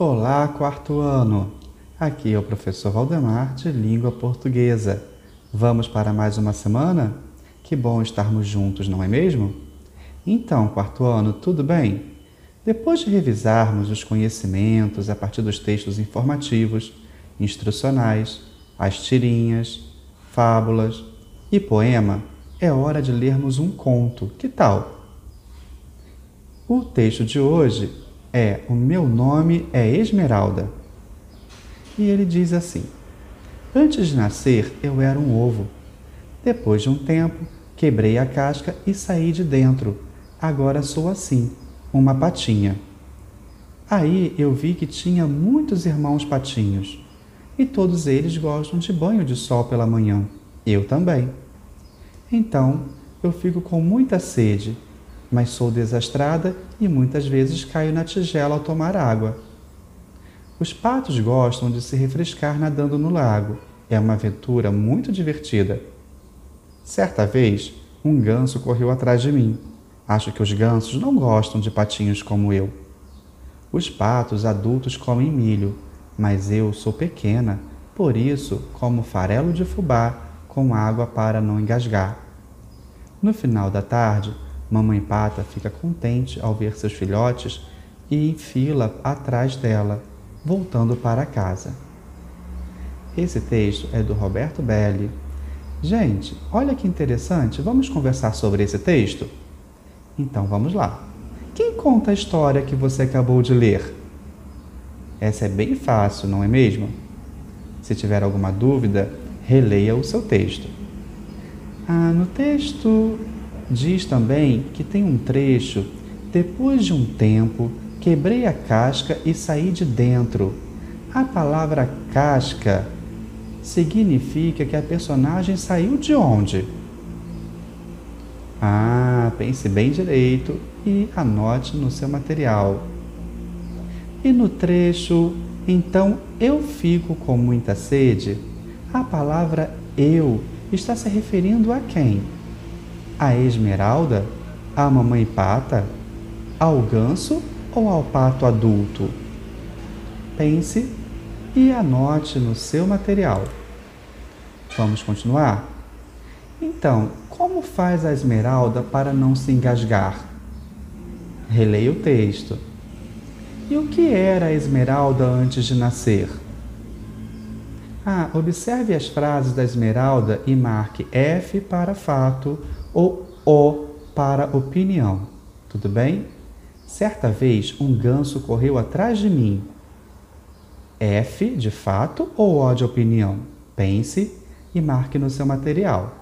Olá, quarto ano! Aqui é o professor Valdemar de Língua Portuguesa. Vamos para mais uma semana? Que bom estarmos juntos, não é mesmo? Então, quarto ano, tudo bem? Depois de revisarmos os conhecimentos a partir dos textos informativos, instrucionais, as tirinhas, fábulas e poema, é hora de lermos um conto. Que tal? O texto de hoje é: O meu nome é Esmeralda. E ele diz assim: Antes de nascer, eu era um ovo. Depois de um tempo, quebrei a casca e saí de dentro. Agora sou assim, uma patinha. Aí eu vi que tinha muitos irmãos patinhos. E todos eles gostam de banho de sol pela manhã. Eu também. Então, eu fico com muita sede mas sou desastrada e muitas vezes caio na tigela ao tomar água. Os patos gostam de se refrescar nadando no lago. É uma aventura muito divertida. Certa vez, um ganso correu atrás de mim. Acho que os gansos não gostam de patinhos como eu. Os patos adultos comem milho, mas eu sou pequena, por isso como farelo de fubá com água para não engasgar. No final da tarde, Mamãe Pata fica contente ao ver seus filhotes e enfila atrás dela, voltando para casa. Esse texto é do Roberto Belli. Gente, olha que interessante, vamos conversar sobre esse texto? Então vamos lá. Quem conta a história que você acabou de ler? Essa é bem fácil, não é mesmo? Se tiver alguma dúvida, releia o seu texto. Ah, no texto Diz também que tem um trecho: depois de um tempo, quebrei a casca e saí de dentro. A palavra casca significa que a personagem saiu de onde? Ah, pense bem direito e anote no seu material. E no trecho, então eu fico com muita sede, a palavra eu está se referindo a quem? A esmeralda, a mamãe pata, ao ganso ou ao pato adulto? Pense e anote no seu material. Vamos continuar? Então, como faz a esmeralda para não se engasgar? Releia o texto. E o que era a esmeralda antes de nascer? Ah, observe as frases da esmeralda e marque F para fato ou O para opinião. Tudo bem? Certa vez um ganso correu atrás de mim. F de fato ou O de opinião? Pense e marque no seu material.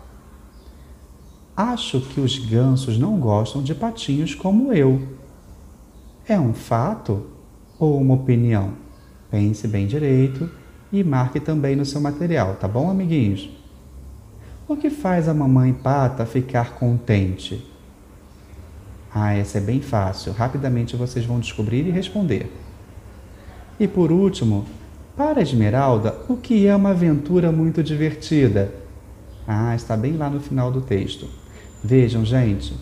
Acho que os gansos não gostam de patinhos como eu. É um fato ou uma opinião? Pense bem direito e marque também no seu material, tá bom, amiguinhos? O que faz a mamãe pata ficar contente? Ah, essa é bem fácil. Rapidamente vocês vão descobrir e responder. E por último, para Esmeralda, o que é uma aventura muito divertida? Ah, está bem lá no final do texto. Vejam, gente,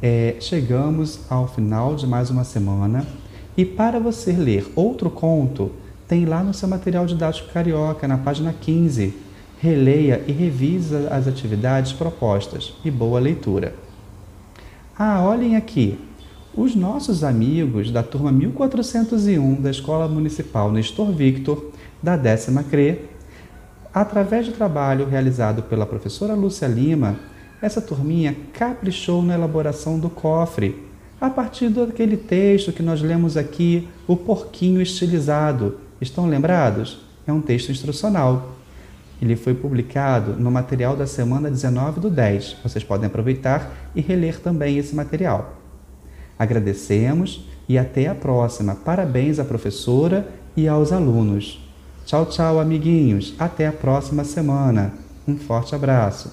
é, chegamos ao final de mais uma semana e para você ler outro conto, tem lá no seu material didático carioca, na página 15 releia e revisa as atividades propostas e boa leitura. Ah, olhem aqui! Os nossos amigos da turma 1401 da Escola Municipal Nestor Victor, da décima CRE, através do trabalho realizado pela professora Lúcia Lima, essa turminha caprichou na elaboração do cofre, a partir daquele texto que nós lemos aqui, O Porquinho Estilizado. Estão lembrados? É um texto instrucional. Ele foi publicado no material da semana 19 do 10. Vocês podem aproveitar e reler também esse material. Agradecemos e até a próxima. Parabéns à professora e aos alunos. Tchau, tchau, amiguinhos. Até a próxima semana. Um forte abraço.